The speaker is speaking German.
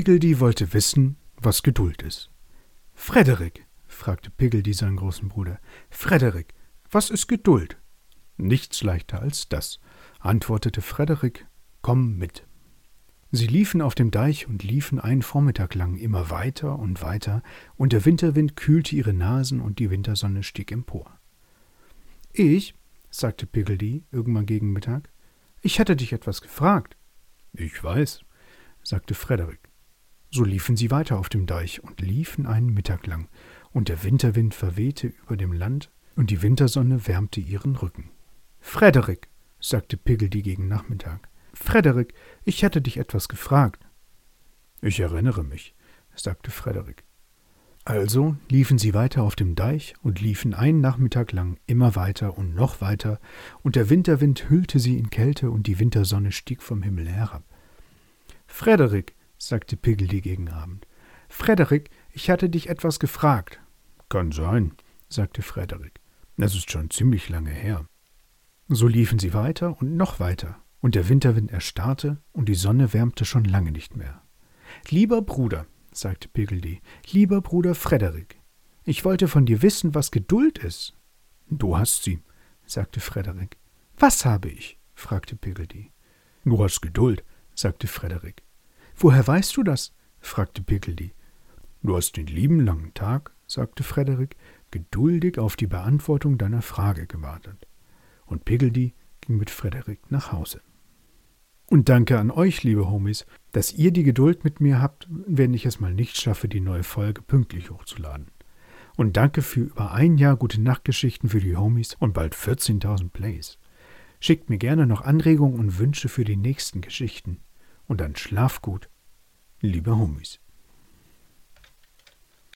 Piggledy wollte wissen, was Geduld ist. Frederik, fragte Piggledy seinen großen Bruder, Frederik, was ist Geduld? Nichts leichter als das, antwortete Frederik, komm mit. Sie liefen auf dem Deich und liefen einen Vormittag lang immer weiter und weiter, und der Winterwind kühlte ihre Nasen und die Wintersonne stieg empor. Ich, sagte Piggledy irgendwann gegen Mittag, ich hätte dich etwas gefragt. Ich weiß, sagte Frederik. So liefen sie weiter auf dem Deich und liefen einen Mittag lang, und der Winterwind verwehte über dem Land, und die Wintersonne wärmte ihren Rücken. Frederik, sagte Piggledy gegen Nachmittag, Frederik, ich hätte dich etwas gefragt. Ich erinnere mich, sagte Frederik. Also liefen sie weiter auf dem Deich und liefen einen Nachmittag lang immer weiter und noch weiter, und der Winterwind hüllte sie in Kälte und die Wintersonne stieg vom Himmel herab. Frederik, sagte Piggledy gegen Abend, Frederik, ich hatte dich etwas gefragt. Kann sein, sagte Frederik. Das ist schon ziemlich lange her. So liefen sie weiter und noch weiter, und der Winterwind erstarrte, und die Sonne wärmte schon lange nicht mehr. Lieber Bruder, sagte Piggledy, lieber Bruder Frederik, ich wollte von dir wissen, was Geduld ist. Du hast sie, sagte Frederik. Was habe ich? fragte Piggledy. Du hast Geduld, sagte Frederik. Woher weißt du das? fragte Piggledy. Du hast den lieben langen Tag, sagte Frederik, geduldig auf die Beantwortung deiner Frage gewartet. Und Piggledy ging mit Frederik nach Hause. Und danke an euch, liebe Homies, dass ihr die Geduld mit mir habt, wenn ich es mal nicht schaffe, die neue Folge pünktlich hochzuladen. Und danke für über ein Jahr gute Nachtgeschichten für die Homies und bald 14.000 Plays. Schickt mir gerne noch Anregungen und Wünsche für die nächsten Geschichten. Und dann schlaf gut, liebe Homies.